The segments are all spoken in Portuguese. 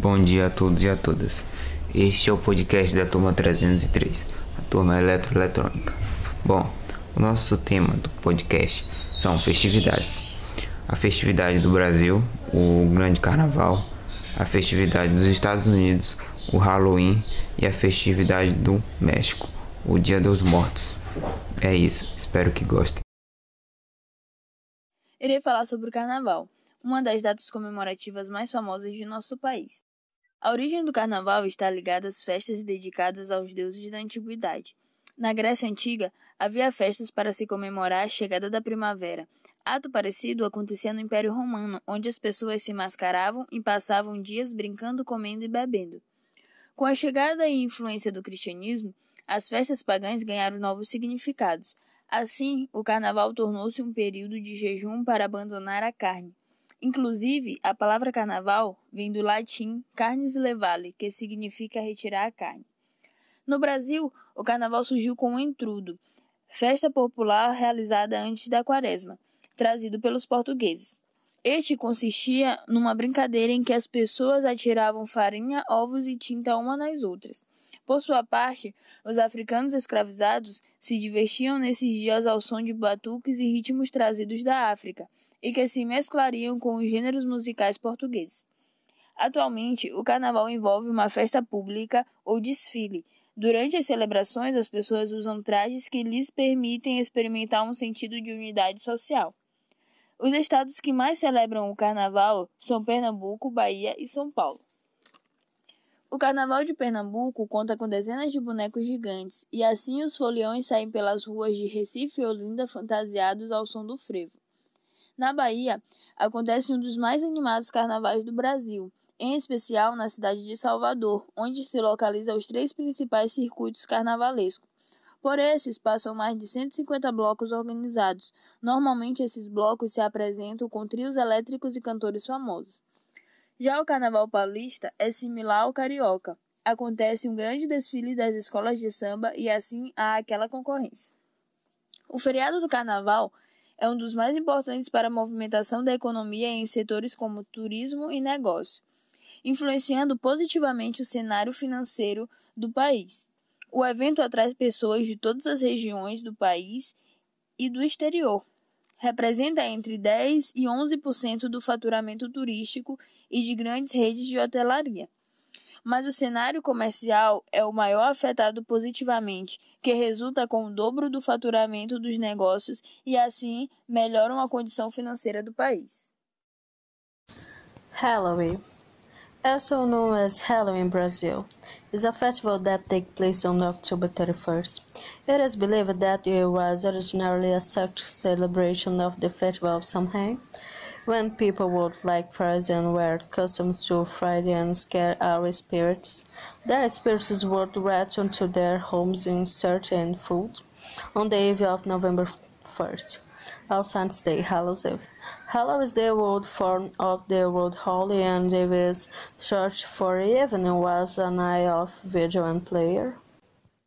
Bom dia a todos e a todas. Este é o podcast da turma 303, a turma eletroeletrônica. Bom, o nosso tema do podcast são festividades. A festividade do Brasil, o Grande Carnaval, a festividade dos Estados Unidos, o Halloween e a festividade do México, o Dia dos Mortos. É isso, espero que gostem. Irei falar sobre o Carnaval, uma das datas comemorativas mais famosas de nosso país. A origem do Carnaval está ligada às festas dedicadas aos deuses da antiguidade. Na Grécia Antiga, havia festas para se comemorar a chegada da primavera. Ato parecido acontecia no Império Romano, onde as pessoas se mascaravam e passavam dias brincando, comendo e bebendo. Com a chegada e influência do cristianismo, as festas pagãs ganharam novos significados. Assim, o carnaval tornou-se um período de jejum para abandonar a carne. Inclusive, a palavra carnaval vem do latim carnes levale, que significa retirar a carne. No Brasil, o carnaval surgiu com o entrudo, festa popular realizada antes da quaresma, trazido pelos portugueses. Este consistia numa brincadeira em que as pessoas atiravam farinha, ovos e tinta uma nas outras. Por sua parte, os africanos escravizados se divertiam nesses dias ao som de batuques e ritmos trazidos da África e que se mesclariam com os gêneros musicais portugueses. Atualmente, o carnaval envolve uma festa pública ou desfile. Durante as celebrações, as pessoas usam trajes que lhes permitem experimentar um sentido de unidade social. Os estados que mais celebram o carnaval são Pernambuco, Bahia e São Paulo. O Carnaval de Pernambuco conta com dezenas de bonecos gigantes, e assim os foliões saem pelas ruas de Recife e Olinda fantasiados ao som do frevo. Na Bahia, acontece um dos mais animados carnavais do Brasil, em especial na cidade de Salvador, onde se localizam os três principais circuitos carnavalescos. Por esses passam mais de 150 blocos organizados. Normalmente esses blocos se apresentam com trios elétricos e cantores famosos. Já o Carnaval Paulista é similar ao carioca. Acontece um grande desfile das escolas de samba e assim há aquela concorrência. O feriado do Carnaval é um dos mais importantes para a movimentação da economia em setores como turismo e negócio, influenciando positivamente o cenário financeiro do país. O evento atrai pessoas de todas as regiões do país e do exterior, representa entre 10 e 11% do faturamento turístico e de grandes redes de hotelaria. Mas o cenário comercial é o maior afetado positivamente, que resulta com o dobro do faturamento dos negócios e assim melhoram a condição financeira do país. Halloween also known as Halloween Brazil, is a festival that takes place on October 31st. It is believed that it was originally a such celebration of the festival of Samhain, when people would like and were accustomed to frighten and scare away spirits. Their spirits would return to their homes in search of food on the eve of November 1st. All Saints' Day, Hallows Eve. Hallow is the old form of the word holy, and is short for evening was an eye of vigil and prayer.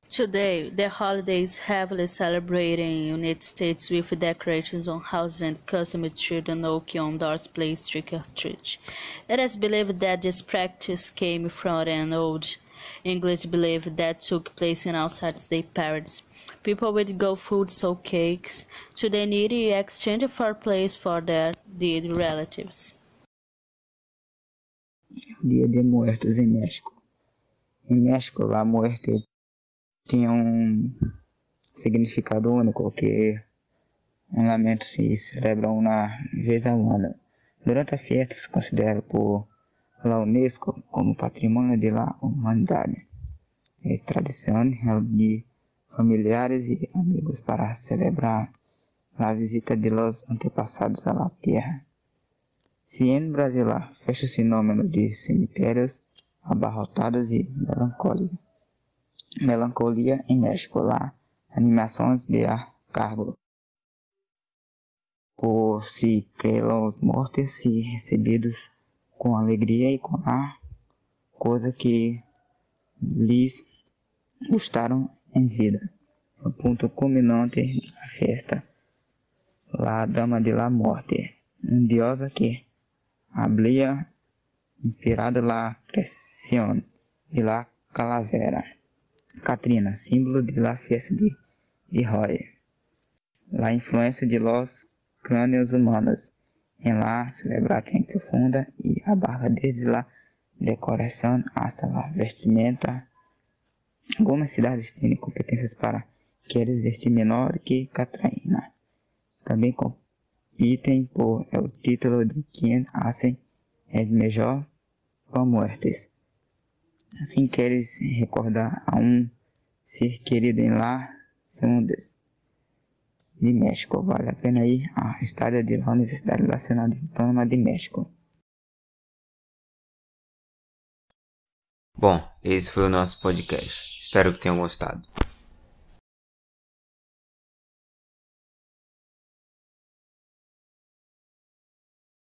Today, the holiday is heavily celebrated in the United States with decorations on houses and custom children knocking on doors play trick or treat. It is believed that this practice came from an old English belief that took place in outside state parades. People would go food so cakes to the needy exchange for place for their dead relatives. Dia de Muertos em México. Em México, a muerte tinha um significado único, que um lamento se celebra uma vez ao ano. Durante a festa se considera por la Unesco como patrimônio da humanidade. É tradição de familiares e amigos para celebrar a visita de los antepassados à Terra. Se em Brasil fecha o fenômeno de cemitérios abarrotados e melancolia. Melancolia em México lá, animações de ar cargo. Por si pelos mortos se recebidos com alegria e com a coisa que lhes gostaram em vida. O ponto culminante da festa, la dama de la morte, um diosa que hablia inspirado La Presión e La Calavera. Catrina, símbolo de la fiesta de, de Roy. La influência de los crânios humanos em la celebración profunda e abarca desde la decoração hasta la vestimenta. Algumas cidades têm competências para queres vestir menor que Catarina. Também competem por o título de quem hace el melhor com muertes. Assim queres recordar a um ser querido em lá, segundas de México. Vale a pena ir à estádio da Universidade Nacional de Panamá de México. Bom, esse foi o nosso podcast. Espero que tenham gostado.